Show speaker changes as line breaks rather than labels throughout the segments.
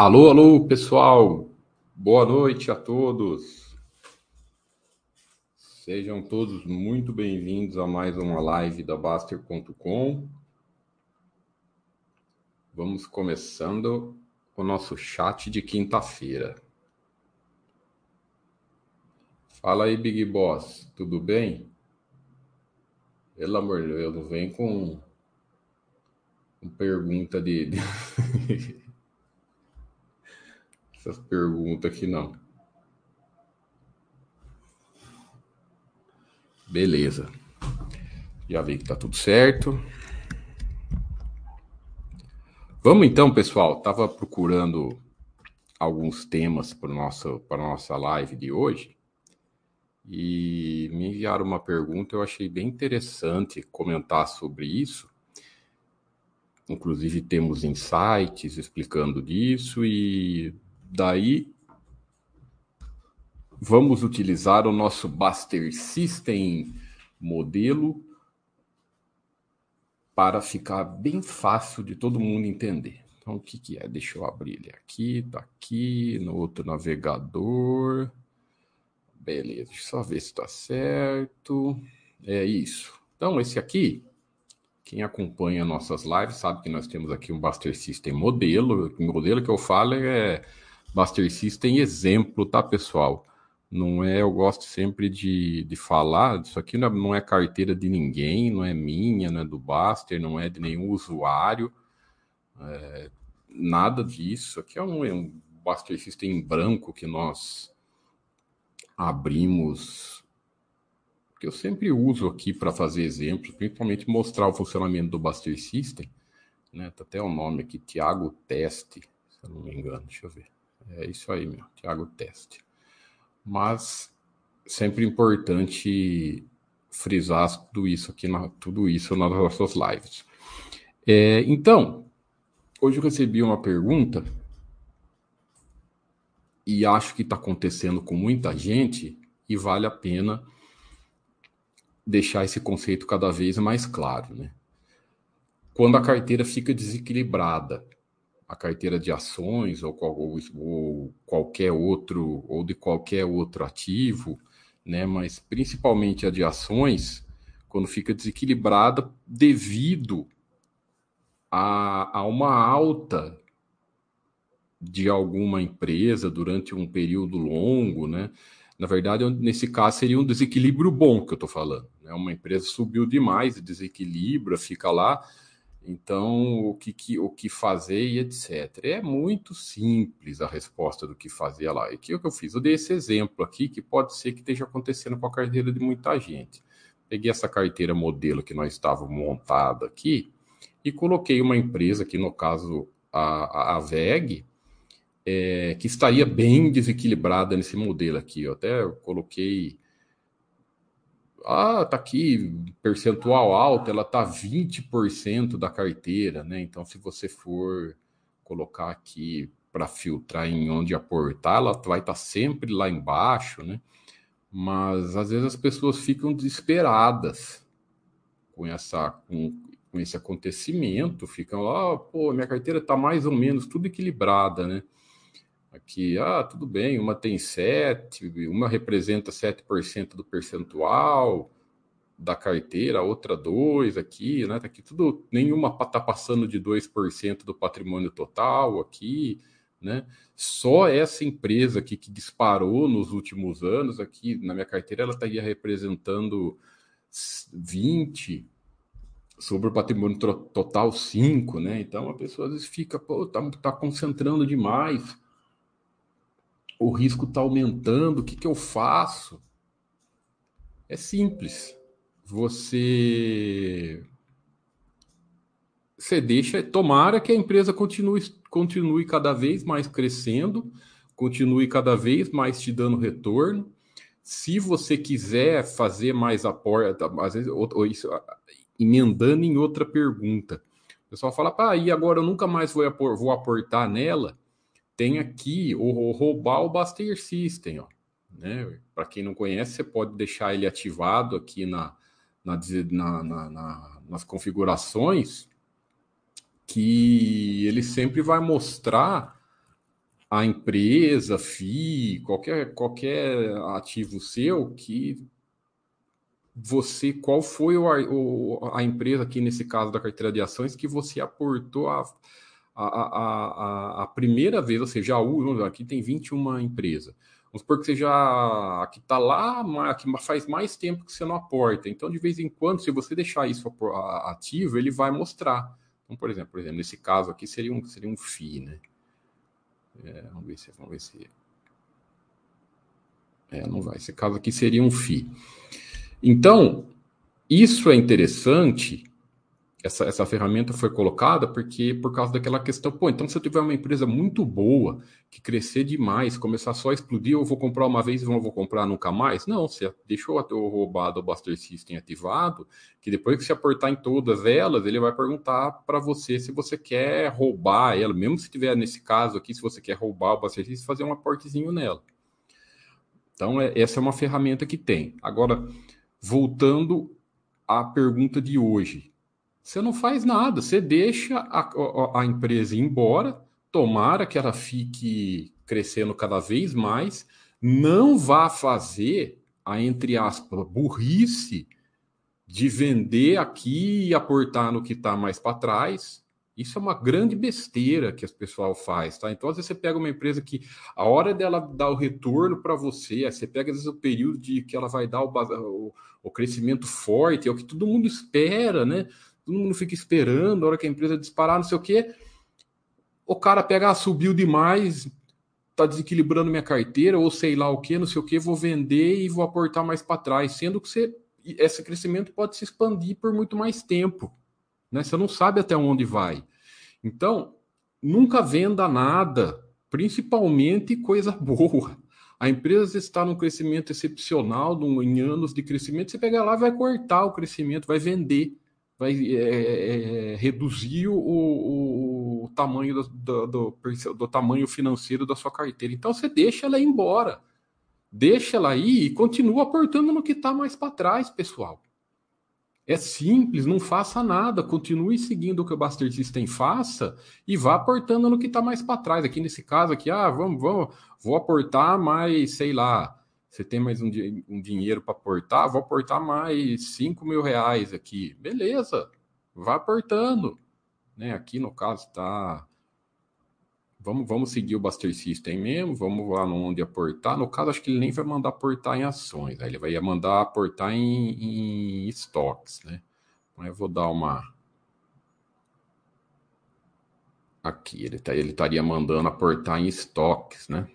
Alô, alô, pessoal. Boa noite a todos. Sejam todos muito bem-vindos a mais uma live da Baster.com. Vamos começando o nosso chat de quinta-feira. Fala aí, Big Boss, tudo bem? Pelo amor de Deus, não vem com, com pergunta de. Essas perguntas aqui não. Beleza. Já vi que tá tudo certo. Vamos então, pessoal. Tava procurando alguns temas para nossa para nossa live de hoje e me enviaram uma pergunta. Eu achei bem interessante comentar sobre isso. Inclusive temos insights explicando disso e Daí, vamos utilizar o nosso Buster System modelo para ficar bem fácil de todo mundo entender. Então, o que, que é? Deixa eu abrir ele aqui, tá aqui, no outro navegador. Beleza, deixa eu só ver se está certo. É isso. Então, esse aqui, quem acompanha nossas lives sabe que nós temos aqui um Buster System modelo. O modelo que eu falo é Buster System exemplo, tá, pessoal? Não é, eu gosto sempre de, de falar, isso aqui não é, não é carteira de ninguém, não é minha, não é do Buster, não é de nenhum usuário, é, nada disso. Aqui é um, é um Buster System em branco que nós abrimos, que eu sempre uso aqui para fazer exemplos, principalmente mostrar o funcionamento do Buster System. Né? Tá até o nome aqui, Tiago Teste, se eu não me engano, deixa eu ver. É isso aí, meu. Tiago Teste. Mas sempre importante frisar tudo isso aqui, na, tudo isso nas nossas lives. É, então, hoje eu recebi uma pergunta e acho que está acontecendo com muita gente e vale a pena deixar esse conceito cada vez mais claro, né? Quando a carteira fica desequilibrada, a carteira de ações ou, ou, ou, qualquer outro ou de qualquer outro ativo, né? Mas principalmente a de ações, quando fica desequilibrada devido a, a uma alta de alguma empresa durante um período longo, né? Na verdade, nesse caso seria um desequilíbrio bom que eu estou falando. Né? Uma empresa subiu demais, desequilibra, fica lá então, o que, que, o que fazer e etc. É muito simples a resposta do que fazer lá. E que o que eu fiz? Eu dei esse exemplo aqui, que pode ser que esteja acontecendo com a carteira de muita gente. Peguei essa carteira modelo que nós estávamos montada aqui e coloquei uma empresa, aqui no caso a, a VEG, é, que estaria bem desequilibrada nesse modelo aqui. Eu até coloquei ah, tá aqui, percentual alto, ela tá 20% da carteira, né? Então, se você for colocar aqui para filtrar em onde aportar, ela vai estar tá sempre lá embaixo, né? Mas às vezes as pessoas ficam desesperadas com essa com, com esse acontecimento, ficam lá, oh, pô, minha carteira tá mais ou menos tudo equilibrada, né? Aqui, ah, tudo bem, uma tem 7, uma representa 7% do percentual da carteira, a outra 2 aqui, né? Tá aqui tudo, nenhuma tá passando de 2% do patrimônio total aqui, né? Só essa empresa aqui que disparou nos últimos anos aqui na minha carteira, ela estaria representando 20 sobre o patrimônio total 5, né? Então a pessoa às vezes fica, pô, tá, tá concentrando demais o risco está aumentando, o que, que eu faço? É simples. Você você deixa, tomara que a empresa continue, continue cada vez mais crescendo, continue cada vez mais te dando retorno. Se você quiser fazer mais aporte, às vezes, ou, ou isso, emendando em outra pergunta, o pessoal fala, pá, e agora eu nunca mais vou, vou aportar nela tem aqui o, roubar o Buster System, ó. Né? Para quem não conhece, você pode deixar ele ativado aqui na, na, na, na, nas configurações, que ele sempre vai mostrar a empresa, FI, qualquer, qualquer ativo seu que você, qual foi o, a empresa aqui nesse caso da carteira de ações que você aportou a, a, a, a, primeira vez, ou seja, a, aqui tem 21 empresas. Vamos supor que você já que está lá, que faz mais tempo que você não aporta. Então, de vez em quando, se você deixar isso ativo, ele vai mostrar. Então, por exemplo, por exemplo, nesse caso aqui seria um, seria um FII, né? É, vamos ver se vamos ver se. É, não vai. Esse caso aqui seria um FII. Então, isso é interessante essa, essa ferramenta foi colocada porque por causa daquela questão, pô, então se eu tiver uma empresa muito boa, que crescer demais, começar só a explodir, eu vou comprar uma vez e não vou comprar nunca mais? Não, você deixou o roubado o Buster System ativado, que depois que você aportar em todas elas, ele vai perguntar para você se você quer roubar ela, mesmo se tiver nesse caso aqui, se você quer roubar o Buster System, fazer um aportezinho nela. Então, é, essa é uma ferramenta que tem. Agora, voltando à pergunta de hoje, você não faz nada, você deixa a, a, a empresa ir embora, tomara que ela fique crescendo cada vez mais, não vá fazer a, entre aspas, burrice de vender aqui e aportar no que está mais para trás. Isso é uma grande besteira que as pessoal faz, tá? Então, às vezes você pega uma empresa que a hora dela dar o retorno para você, você pega às vezes o período de que ela vai dar o, o, o crescimento forte, é o que todo mundo espera, né? Todo mundo fica esperando, a hora que a empresa disparar, não sei o quê. O cara pega, ah, subiu demais, tá desequilibrando minha carteira, ou sei lá o que, não sei o que, vou vender e vou aportar mais para trás, sendo que você, esse crescimento pode se expandir por muito mais tempo. Né? Você não sabe até onde vai. Então, nunca venda nada, principalmente coisa boa. A empresa está num crescimento excepcional, em anos de crescimento, você pega lá vai cortar o crescimento, vai vender vai é, é, é, reduzir o, o, o tamanho do, do, do, do, tamanho financeiro da sua carteira. Então você deixa ela ir embora. Deixa ela ir e continua aportando no que está mais para trás, pessoal. É simples, não faça nada, continue seguindo o que o Buster System faça e vá aportando no que está mais para trás. Aqui nesse caso aqui, ah, vamos, vamos, vou aportar mais, sei lá, você tem mais um, um dinheiro para aportar, vou aportar mais 5 mil reais aqui. Beleza, vá aportando. Né? Aqui no caso está. Vamos, vamos seguir o Buster System mesmo, vamos lá onde aportar. No caso, acho que ele nem vai mandar aportar em ações, aí ele vai mandar aportar em, em estoques. Né? Eu vou dar uma. Aqui, ele, tá, ele estaria mandando aportar em estoques, né?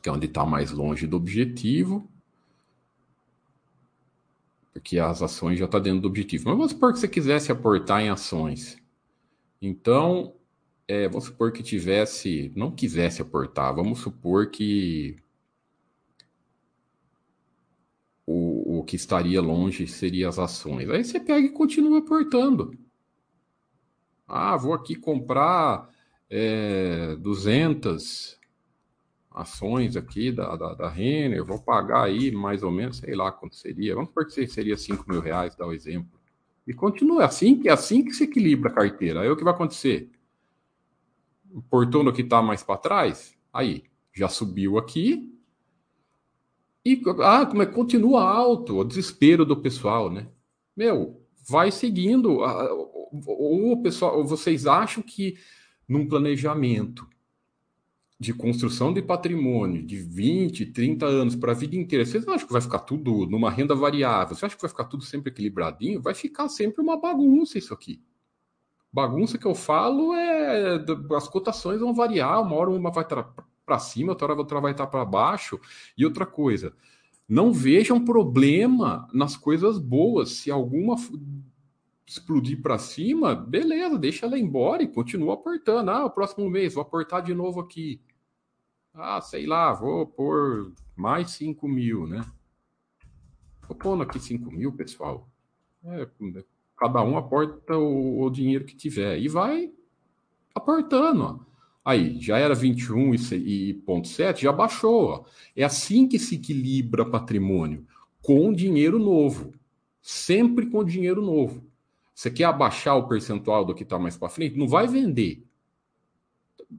Que é onde está mais longe do objetivo, porque as ações já estão tá dentro do objetivo. Mas vamos supor que você quisesse aportar em ações. Então, é, vamos supor que tivesse, não quisesse aportar, vamos supor que o, o que estaria longe seria as ações. Aí você pega e continua aportando. Ah, vou aqui comprar é, 200 ações aqui da, da, da Renner, vou pagar aí mais ou menos, sei lá quanto seria, vamos supor que seria 5 mil reais, dá o exemplo. E continua assim, que é assim que se equilibra a carteira. Aí o que vai acontecer? Portou no que está mais para trás, aí já subiu aqui. E ah, como é continua alto, o desespero do pessoal, né? Meu, vai seguindo. Ou o pessoal, vocês acham que num planejamento de construção de patrimônio de 20, 30 anos para a vida inteira, você acha que vai ficar tudo numa renda variável? Você acha que vai ficar tudo sempre equilibradinho? Vai ficar sempre uma bagunça isso aqui. Bagunça que eu falo é as cotações vão variar, uma hora uma vai estar para cima, outra hora outra vai estar para baixo. E outra coisa, não vejam problema nas coisas boas. Se alguma explodir para cima, beleza, deixa ela embora e continua aportando. Ah, o próximo mês vou aportar de novo aqui. Ah, sei lá, vou pôr mais 5 mil, né? Vou pondo aqui 5 mil, pessoal. É, cada um aporta o, o, dinheiro que tiver e vai aportando. Ó. Aí, já era 21 e, e ponto 7, já baixou. Ó. É assim que se equilibra patrimônio, com dinheiro novo. Sempre com dinheiro novo. Você quer abaixar o percentual do que está mais para frente? Não vai vender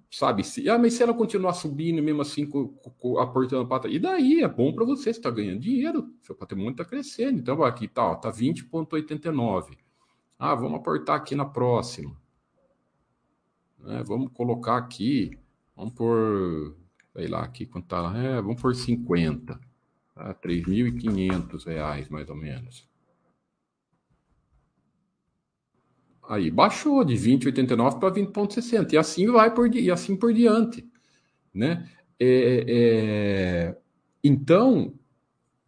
sabe, se, ah, mas se ela continuar subindo mesmo assim, aportando para e daí é bom para você, você está ganhando dinheiro, seu patrimônio está crescendo. Então, aqui tá, ó, tá 20,89. Ah, vamos aportar aqui na próxima. Né, vamos colocar aqui, vamos por, sei lá, aqui quanto tá, é, vamos por 50. Tá, 3.500 reais, mais ou menos. Aí baixou de 20,89 para 20,60 e assim vai por e assim por diante, né? É, é... Então,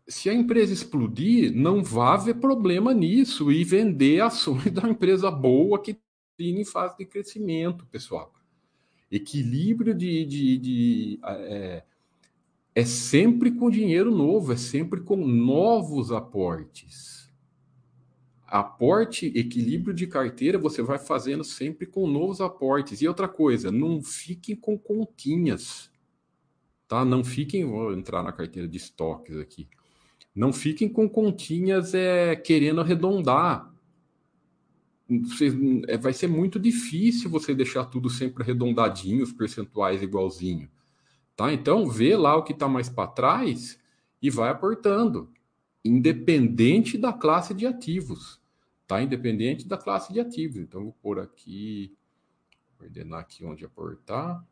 se a empresa explodir, não vai haver problema nisso e vender ações da empresa boa que tem em fase de crescimento, pessoal. Equilíbrio de, de, de é, é sempre com dinheiro novo, é sempre com novos aportes aporte, equilíbrio de carteira, você vai fazendo sempre com novos aportes. E outra coisa, não fiquem com continhas, tá? Não fiquem, vou entrar na carteira de estoques aqui. Não fiquem com continhas é, querendo arredondar. É, vai ser muito difícil você deixar tudo sempre arredondadinho, os percentuais igualzinho. Tá? Então, vê lá o que está mais para trás e vai aportando, independente da classe de ativos tá? Independente da classe de ativos. Então, vou pôr aqui, ordenar aqui onde aportar.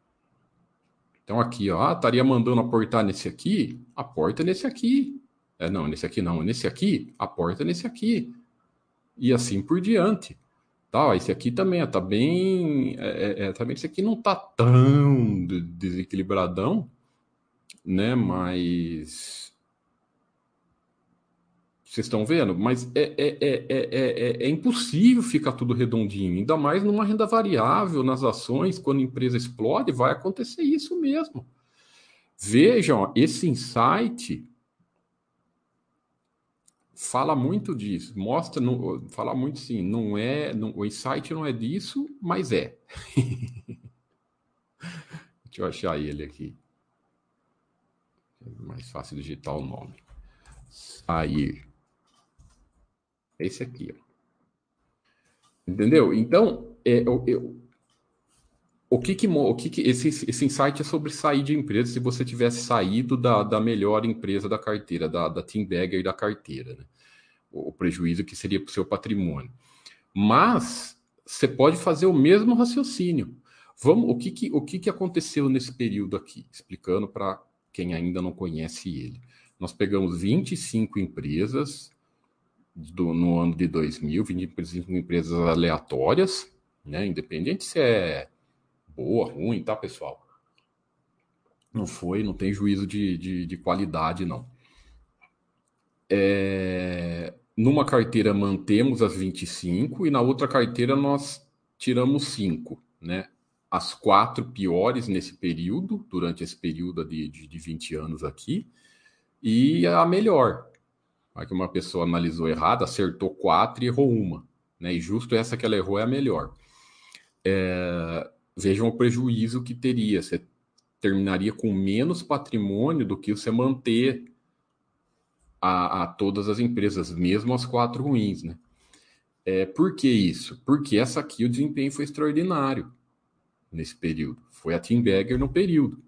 Então, aqui, ó, ah, estaria mandando aportar nesse aqui, aporta nesse aqui. É, não, nesse aqui não, nesse aqui, aporta nesse aqui. E assim por diante. Tá, esse aqui também está bem. É, é, é, também esse aqui não está tão desequilibradão, né? Mas vocês estão vendo? Mas é, é, é, é, impossível ficar tudo redondinho, ainda mais numa renda variável, nas ações, quando a empresa explode, vai acontecer isso mesmo. Vejam, esse insight fala muito disso, mostra, não, fala muito sim, não é, não, o insight não é disso, mas é. Deixa eu achar ele aqui. É mais fácil digitar o nome. Sair. É esse aqui. Ó. Entendeu? Então, é, eu, eu, o que que, o que, que esse, esse insight é sobre sair de empresa se você tivesse saído da, da melhor empresa da carteira, da, da Team Bagger da carteira, né? o, o prejuízo que seria para o seu patrimônio. Mas você pode fazer o mesmo raciocínio. Vamos, o que, que, o que, que aconteceu nesse período aqui? Explicando para quem ainda não conhece ele. Nós pegamos 25 empresas do, no ano de 2000, 25 empresas aleatórias, né? Independente se é boa, ruim, tá, pessoal? Não foi, não tem juízo de, de, de qualidade, não. É, numa carteira mantemos as 25 e na outra carteira nós tiramos 5, né? As quatro piores nesse período, durante esse período de, de, de 20 anos aqui, e a melhor, Aí que uma pessoa analisou errado, acertou quatro e errou uma. Né? E justo essa que ela errou é a melhor. É, vejam o prejuízo que teria. Você terminaria com menos patrimônio do que você manter a, a todas as empresas, mesmo as quatro ruins. Né? É, por que isso? Porque essa aqui o desempenho foi extraordinário nesse período. Foi a Tim Bagger no período.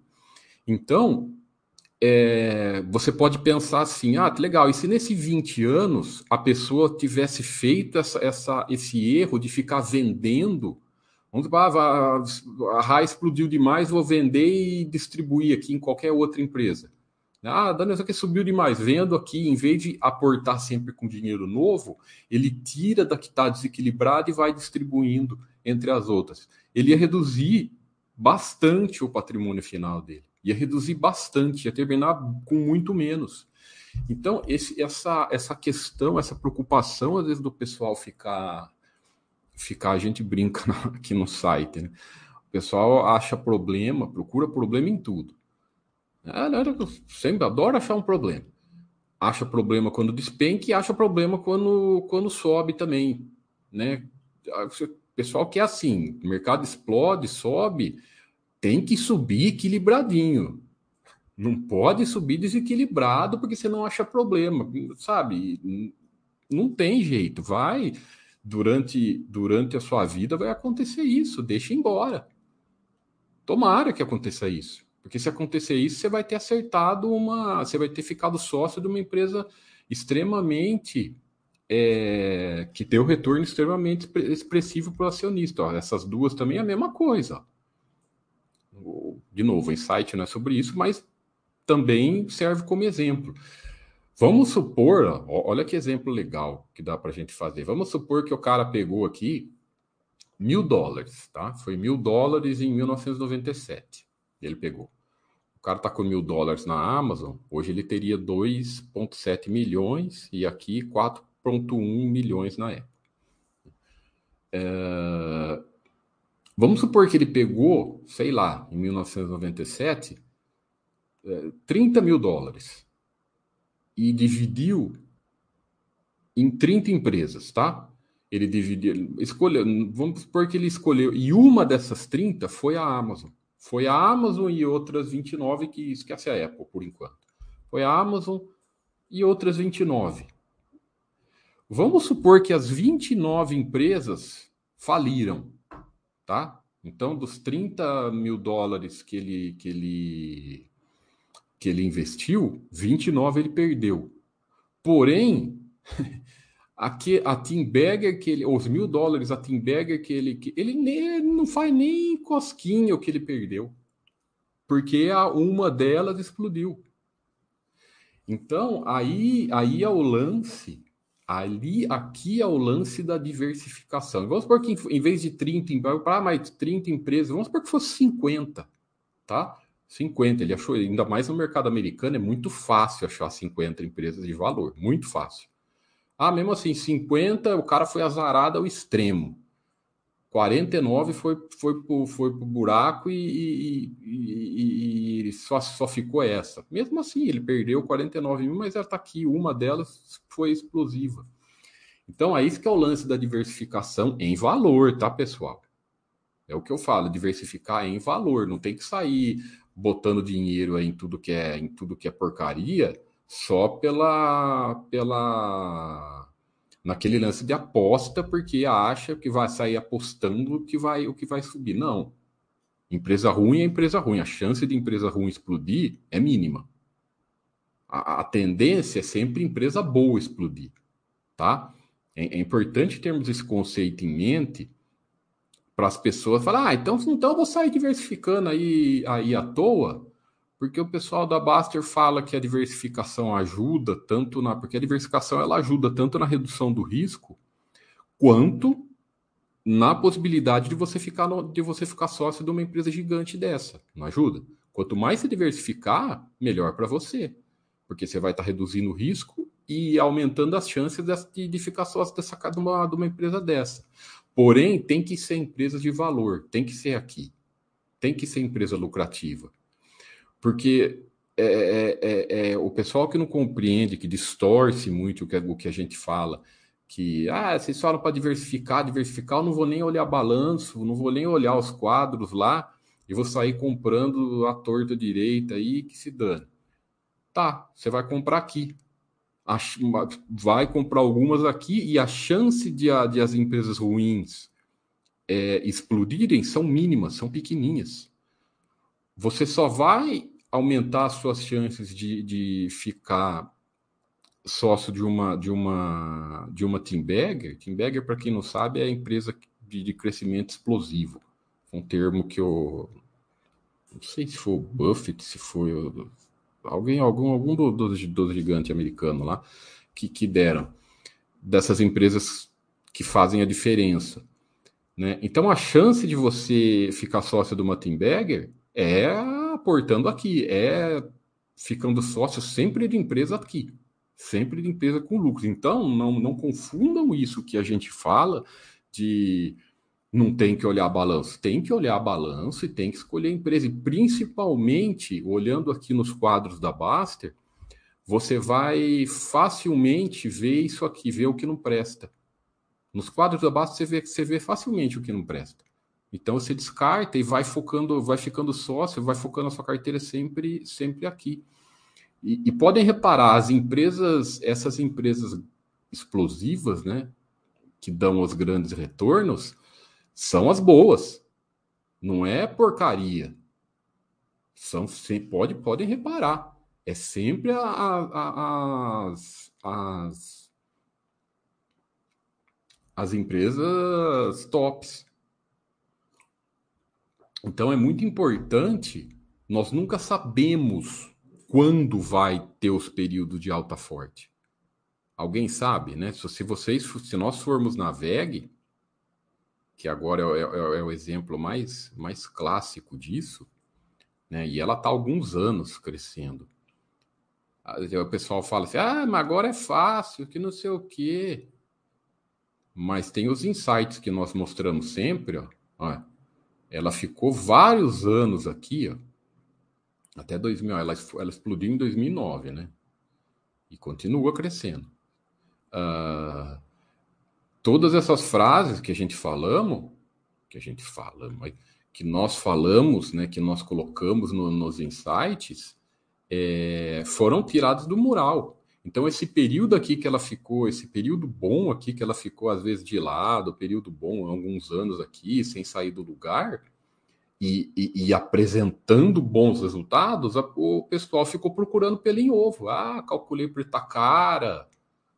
Então, é, você pode pensar assim: ah, que legal, e se nesse 20 anos a pessoa tivesse feito essa, essa esse erro de ficar vendendo? Vamos ah, a RAI explodiu demais, vou vender e distribuir aqui em qualquer outra empresa. Ah, Daniel, isso aqui subiu demais. Vendo aqui, em vez de aportar sempre com dinheiro novo, ele tira da que está desequilibrada e vai distribuindo entre as outras. Ele ia reduzir bastante o patrimônio final dele ia reduzir bastante, ia terminar com muito menos. Então, esse, essa, essa questão, essa preocupação, às vezes, do pessoal ficar. ficar a gente brinca aqui no site, né? O pessoal acha problema, procura problema em tudo. Né, eu sempre adoro achar um problema. Acha problema quando despenca e acha problema quando, quando sobe também. Né? O pessoal que é assim, o mercado explode, sobe, tem que subir equilibradinho. Não pode subir desequilibrado porque você não acha problema, sabe? Não tem jeito. Vai durante durante a sua vida vai acontecer isso. Deixa embora. Tomara que aconteça isso. Porque se acontecer isso, você vai ter acertado uma. Você vai ter ficado sócio de uma empresa extremamente. É, que um retorno extremamente expressivo para o acionista. Ó, essas duas também é a mesma coisa. De novo, o insight não é sobre isso, mas também serve como exemplo. Vamos supor, olha que exemplo legal que dá para a gente fazer. Vamos supor que o cara pegou aqui mil dólares, tá? Foi mil dólares em 1997. Ele pegou. O cara tá com mil dólares na Amazon, hoje ele teria 2,7 milhões e aqui 4,1 milhões na época. É... Vamos supor que ele pegou, sei lá, em 1997, 30 mil dólares e dividiu em 30 empresas, tá? Ele dividiu, escolheu, vamos supor que ele escolheu, e uma dessas 30 foi a Amazon. Foi a Amazon e outras 29 que esquece a Apple por enquanto. Foi a Amazon e outras 29. Vamos supor que as 29 empresas faliram, tá? Então, dos 30 mil dólares que ele, que ele que ele investiu, 29 ele perdeu. Porém, aqui, a Tim Berger, que ele, os mil dólares a Tim Berger, que ele, que ele, nem, não faz nem cosquinha o que ele perdeu, porque a, uma delas explodiu. Então, aí, aí é o lance, ali, aqui é o lance da diversificação. Vamos supor que em, vez de 30, para mais 30 empresas, vamos supor que fosse 50, tá? 50. Ele achou, ainda mais no mercado americano, é muito fácil achar 50 empresas de valor, muito fácil. Ah, mesmo assim, 50, o cara foi azarado ao extremo. 49 foi, foi, pro, foi pro buraco e, e, e, e, só, só ficou essa. Mesmo assim, ele perdeu 49 mil, mas ela está aqui, uma delas foi explosiva. Então, é isso que é o lance da diversificação em valor, tá, pessoal? É o que eu falo, diversificar em valor, não tem que sair botando dinheiro em tudo que é em tudo que é porcaria só pela pela naquele lance de aposta porque acha que vai sair apostando que vai o que vai subir. Não. Empresa ruim é empresa ruim. A chance de empresa ruim explodir é mínima. A, a tendência é sempre empresa boa explodir tá? É, é importante termos esse conceito em mente para as pessoas falar, ah, então, então eu vou sair diversificando aí, aí à toa, porque o pessoal da Baster fala que a diversificação ajuda tanto na. Porque a diversificação ela ajuda tanto na redução do risco, quanto na possibilidade de você ficar no, de você ficar sócio de uma empresa gigante dessa. Não ajuda? Quanto mais se diversificar, melhor para você. Porque você vai estar tá reduzindo o risco e aumentando as chances de, de ficar sócio dessa, de, uma, de uma empresa dessa. Porém, tem que ser empresa de valor, tem que ser aqui. Tem que ser empresa lucrativa. Porque é, é, é, é o pessoal que não compreende, que distorce muito o que, o que a gente fala, que ah, vocês falam para diversificar, diversificar, eu não vou nem olhar balanço, não vou nem olhar os quadros lá, e vou sair comprando a torta direita aí, que se dane. Tá, você vai comprar aqui vai comprar algumas aqui e a chance de, a, de as empresas ruins é, explodirem são mínimas, são pequenininhas. Você só vai aumentar as suas chances de, de ficar sócio de uma de uma de uma Team Bagger. Team Bagger, para quem não sabe, é a empresa de, de crescimento explosivo. Um termo que eu não sei se foi o Buffett, se foi o alguém, algum, algum dos, dos gigantes americanos lá, que, que deram, dessas empresas que fazem a diferença. Né? Então, a chance de você ficar sócio do Mattenberger é aportando aqui, é ficando sócio sempre de empresa aqui, sempre de empresa com lucros. Então, não, não confundam isso que a gente fala de não tem que olhar balanço, tem que olhar balanço e tem que escolher a empresa. E principalmente, olhando aqui nos quadros da Baster, você vai facilmente ver isso aqui, ver o que não presta. Nos quadros da Baster você vê, você vê facilmente o que não presta. Então você descarta e vai focando, vai ficando sócio, vai focando a sua carteira sempre, sempre aqui. E, e podem reparar, as empresas, essas empresas explosivas, né, que dão os grandes retornos, são as boas. Não é porcaria. São, pode, podem reparar. É sempre a, a, a, as, as, as empresas tops. Então é muito importante, nós nunca sabemos quando vai ter os períodos de alta forte. Alguém sabe, né? Se vocês, se nós formos na VEG, que agora é, é, é, o exemplo mais, mais clássico disso, né? E ela está alguns anos crescendo. O pessoal fala assim: ah, mas agora é fácil, que não sei o quê. Mas tem os insights que nós mostramos sempre, ó. ó ela ficou vários anos aqui, ó. Até 2000, ela, ela explodiu em 2009, né? E continua crescendo. Uh, todas essas frases que a gente falamos, que a gente fala, que nós falamos, né, que nós colocamos no, nos insights, é, foram tiradas do mural. Então, esse período aqui que ela ficou, esse período bom aqui que ela ficou, às vezes, de lado, período bom, alguns anos aqui, sem sair do lugar, e, e, e, apresentando bons resultados, a, o pessoal ficou procurando pelo em ovo. Ah, calculei por cara,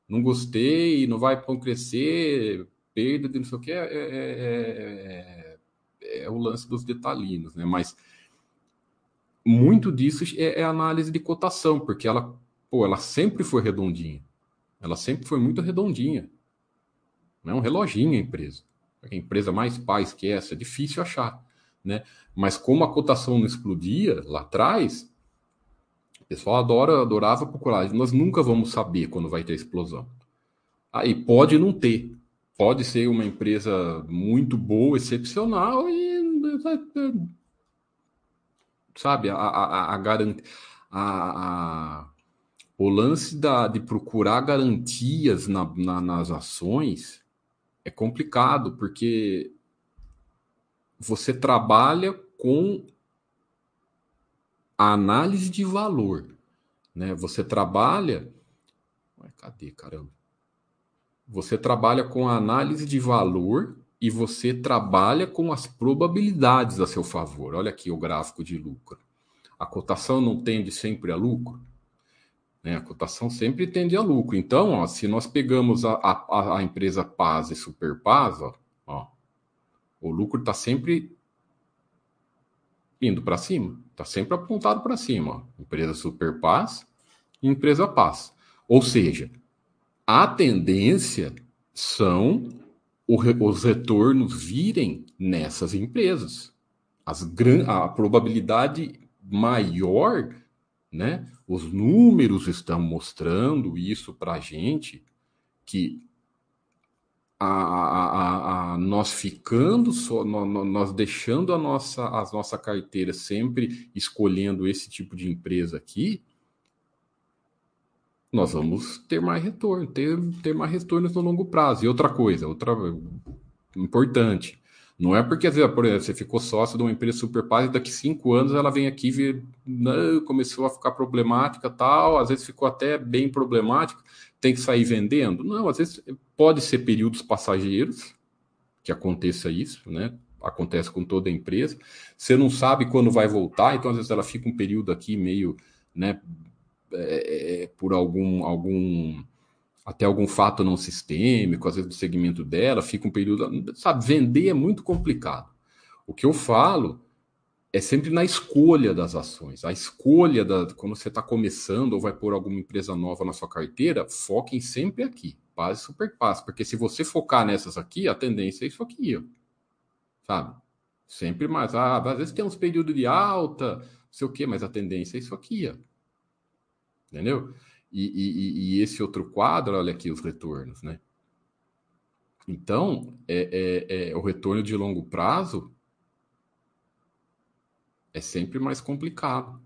não gostei, não vai pão crescer, perda de não sei o que. É, é, é, é, é o lance dos detalhinos, né? Mas muito disso é, é análise de cotação, porque ela, pô, ela sempre foi redondinha. Ela sempre foi muito redondinha. Não é um reloginho a empresa. A empresa mais paz que essa é difícil achar né? Mas como a cotação não explodia lá atrás, o pessoal adora, adorava procurar. Nós nunca vamos saber quando vai ter explosão. Aí pode não ter. Pode ser uma empresa muito boa, excepcional e sabe a, a, a, a, a, o lance da, de procurar garantias na, na, nas ações é complicado porque você trabalha com a análise de valor, né? Você trabalha, Ué, cadê, caramba? Você trabalha com a análise de valor e você trabalha com as probabilidades a seu favor. Olha aqui o gráfico de lucro. A cotação não tende sempre a lucro? Né? A cotação sempre tende a lucro. Então, ó, se nós pegamos a, a, a empresa Paz e Superpaz, ó, ó, o lucro está sempre indo para cima, está sempre apontado para cima. Ó. Empresa Super Paz e Empresa Paz. Ou seja, a tendência são os retornos virem nessas empresas. As gran... A probabilidade maior, né? Os números estão mostrando isso para a gente que a, a, a, nós ficando só, nós deixando a nossa, a nossa carteira sempre escolhendo esse tipo de empresa aqui, nós vamos ter mais retorno, ter, ter mais retornos no longo prazo. E outra coisa, outra importante, não é porque, por exemplo, você ficou sócio de uma empresa super paz e daqui cinco anos ela vem aqui e não, começou a ficar problemática tal, às vezes ficou até bem problemática, tem que sair vendendo? Não, às vezes pode ser períodos passageiros que aconteça isso, né? Acontece com toda empresa. Você não sabe quando vai voltar, então às vezes ela fica um período aqui meio, né, é, é por algum algum até algum fato não sistêmico, às vezes do segmento dela, fica um período, sabe, vender é muito complicado. O que eu falo é sempre na escolha das ações. A escolha da quando você está começando ou vai pôr alguma empresa nova na sua carteira, foquem sempre aqui, base super passe, porque se você focar nessas aqui, a tendência é isso aqui, ó. sabe? Sempre mais. Ah, às vezes tem uns períodos de alta, não sei o quê, mas a tendência é isso aqui, ó. entendeu? E, e, e esse outro quadro, olha aqui os retornos, né? Então, é, é, é o retorno de longo prazo é sempre mais complicado.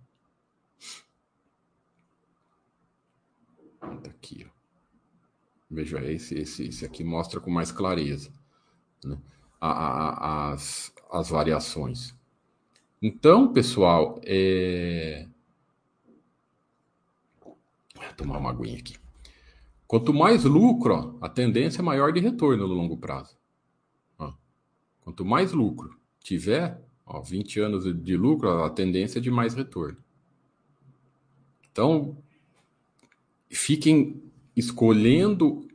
Tá aqui, ó. Veja, esse, esse, esse aqui mostra com mais clareza né? a, a, as, as variações. Então, pessoal, é... Vou tomar uma aguinha aqui. Quanto mais lucro, a tendência é maior de retorno no longo prazo. Quanto mais lucro tiver, Ó, 20 anos de lucro, a tendência é de mais retorno. Então, fiquem escolhendo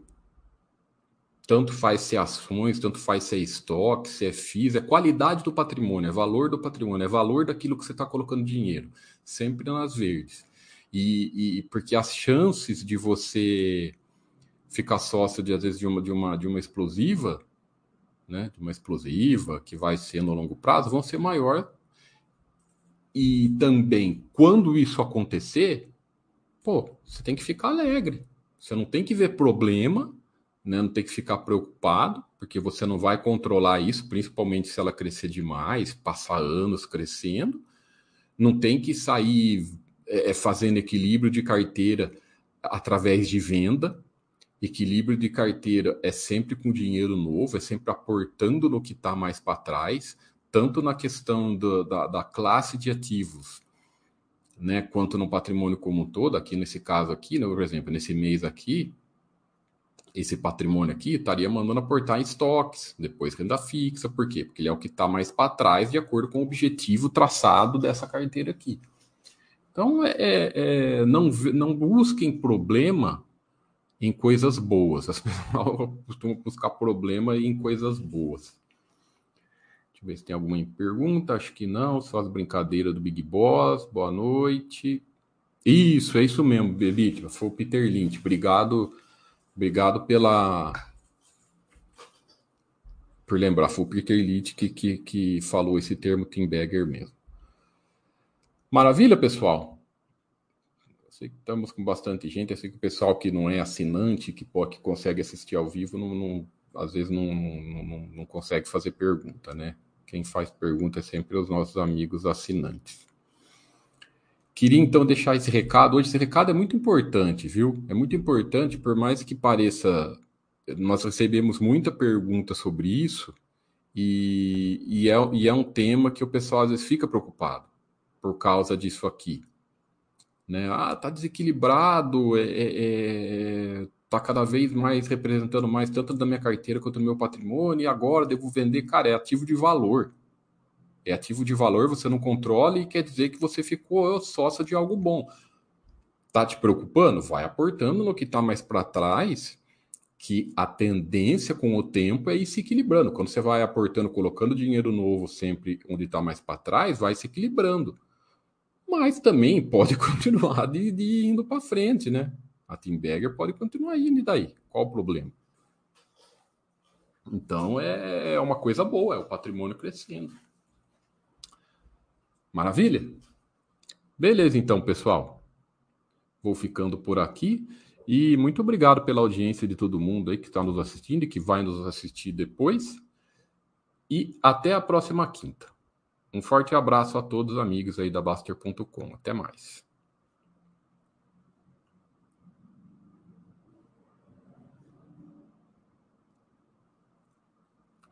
tanto faz se é ações, tanto faz se é estoque, se é FIIs, é qualidade do patrimônio, é valor do patrimônio, é valor daquilo que você está colocando dinheiro, sempre nas verdes. E, e, porque as chances de você ficar sócio de às vezes de uma de uma de uma explosiva, né, de uma explosiva que vai ser no longo prazo, vão ser maior. E também quando isso acontecer, pô, você tem que ficar alegre. Você não tem que ver problema, né? não tem que ficar preocupado, porque você não vai controlar isso, principalmente se ela crescer demais, passar anos crescendo. Não tem que sair é, é, fazendo equilíbrio de carteira através de venda. Equilíbrio de carteira é sempre com dinheiro novo, é sempre aportando no que está mais para trás, tanto na questão do, da, da classe de ativos, né, quanto no patrimônio como um todo. Aqui nesse caso aqui, né, por exemplo, nesse mês aqui, esse patrimônio aqui estaria mandando aportar em estoques, depois renda fixa, por quê? Porque ele é o que está mais para trás, de acordo com o objetivo traçado dessa carteira aqui. Então, é, é, é, não, não busquem problema em coisas boas. As pessoas costumam buscar problema em coisas boas. Deixa eu ver se tem alguma pergunta. Acho que não. Só as brincadeiras do Big Boss. Boa noite. Isso, é isso mesmo, Belite. Foi o Peter Lynch. Obrigado Obrigado pela. Por lembrar, foi o Peter Litt que, que, que falou esse termo Tim mesmo. Maravilha, pessoal. Sei que estamos com bastante gente. Eu sei que o pessoal que não é assinante, que, pode, que consegue assistir ao vivo, não, não às vezes não, não, não consegue fazer pergunta, né? Quem faz pergunta é sempre os nossos amigos assinantes. Queria então deixar esse recado. Hoje esse recado é muito importante, viu? É muito importante, por mais que pareça. Nós recebemos muita pergunta sobre isso, e, e, é, e é um tema que o pessoal às vezes fica preocupado por causa disso aqui. Né? Ah, tá desequilibrado, é, é, é, tá cada vez mais representando mais tanto da minha carteira quanto do meu patrimônio, e agora devo vender. Cara, é ativo de valor é ativo de valor, você não controla e quer dizer que você ficou sócio de algo bom. Tá te preocupando? Vai aportando no que está mais para trás, que a tendência com o tempo é ir se equilibrando. Quando você vai aportando, colocando dinheiro novo sempre onde está mais para trás, vai se equilibrando. Mas também pode continuar de, de indo para frente, né? A Timberger pode continuar indo e daí? Qual o problema? Então é, é uma coisa boa, é o patrimônio crescendo. Maravilha? Beleza, então, pessoal. Vou ficando por aqui. E muito obrigado pela audiência de todo mundo aí que está nos assistindo e que vai nos assistir depois. E até a próxima quinta. Um forte abraço a todos os amigos aí da Baster.com. Até mais.